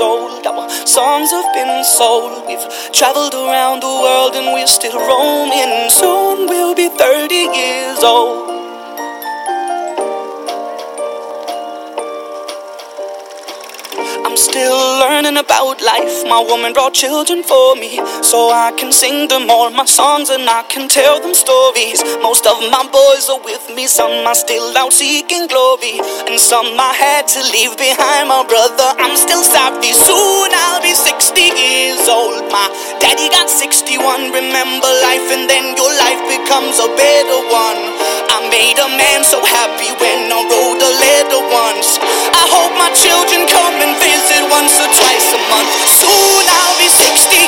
old. Our songs have been sold. We've traveled around the world and we're still roaming. Soon we'll be 30 years old. I'm still learning about life. My woman brought children for me, so I can sing them all my songs and I can tell them stories. Of my boys are with me, some are still out seeking glory, and some I had to leave behind. My brother, I'm still sorry. Soon I'll be 60 years old. My daddy got 61. Remember life, and then your life becomes a better one. I made a man so happy when I wrote a letter once. I hope my children come and visit once or twice a month. Soon I'll be 60